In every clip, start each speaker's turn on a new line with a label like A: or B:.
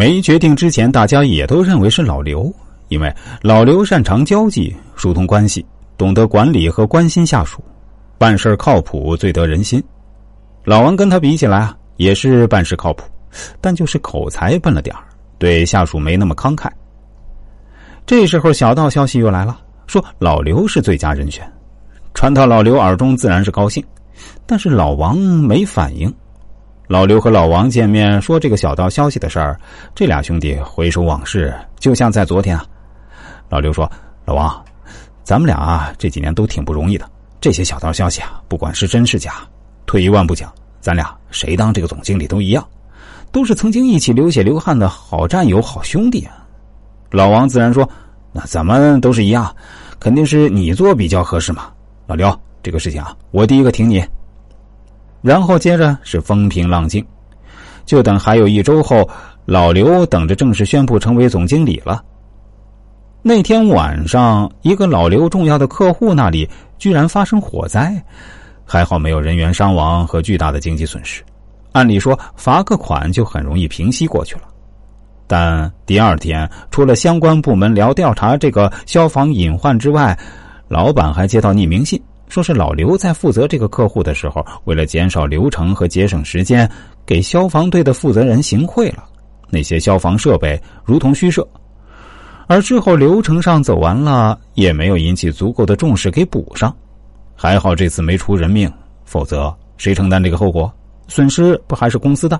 A: 没决定之前，大家也都认为是老刘，因为老刘擅长交际、疏通关系，懂得管理和关心下属，办事靠谱，最得人心。老王跟他比起来啊，也是办事靠谱，但就是口才笨了点对下属没那么慷慨。这时候，小道消息又来了，说老刘是最佳人选，传到老刘耳中，自然是高兴，但是老王没反应。老刘和老王见面说这个小道消息的事儿，这俩兄弟回首往事，就像在昨天啊。老刘说：“老王，咱们俩啊这几年都挺不容易的，这些小道消息啊，不管是真是假，退一万步讲，咱俩谁当这个总经理都一样，都是曾经一起流血流汗的好战友、好兄弟啊。”老王自然说：“那咱们都是一样，肯定是你做比较合适嘛。”老刘，这个事情啊，我第一个挺你。然后接着是风平浪静，就等还有一周后，老刘等着正式宣布成为总经理了。那天晚上，一个老刘重要的客户那里居然发生火灾，还好没有人员伤亡和巨大的经济损失。按理说罚个款就很容易平息过去了，但第二天除了相关部门聊调查这个消防隐患之外，老板还接到匿名信。说是老刘在负责这个客户的时候，为了减少流程和节省时间，给消防队的负责人行贿了。那些消防设备如同虚设，而之后流程上走完了，也没有引起足够的重视给补上。还好这次没出人命，否则谁承担这个后果？损失不还是公司的？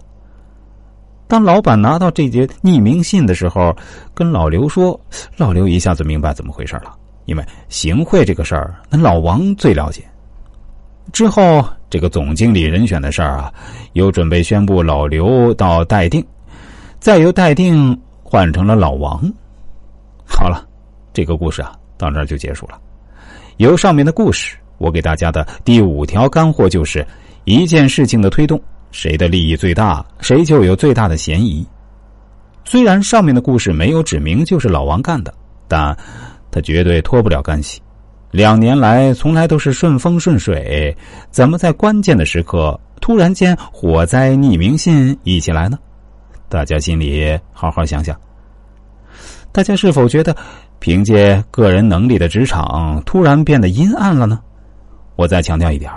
A: 当老板拿到这节匿名信的时候，跟老刘说，老刘一下子明白怎么回事了。因为行贿这个事儿，那老王最了解。之后这个总经理人选的事儿啊，由准备宣布老刘到待定，再由待定换成了老王。好了，这个故事啊，到这儿就结束了。由上面的故事，我给大家的第五条干货就是：一件事情的推动，谁的利益最大，谁就有最大的嫌疑。虽然上面的故事没有指明就是老王干的，但。他绝对脱不了干系，两年来从来都是顺风顺水，怎么在关键的时刻突然间火灾匿名信一起来呢？大家心里好好想想。大家是否觉得凭借个人能力的职场突然变得阴暗了呢？我再强调一点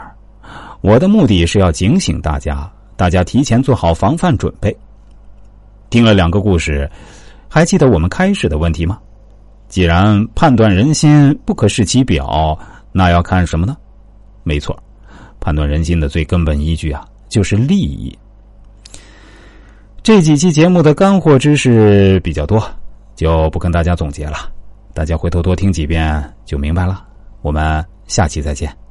A: 我的目的是要警醒大家，大家提前做好防范准备。听了两个故事，还记得我们开始的问题吗？既然判断人心不可视其表，那要看什么呢？没错，判断人心的最根本依据啊，就是利益。这几期节目的干货知识比较多，就不跟大家总结了，大家回头多听几遍就明白了。我们下期再见。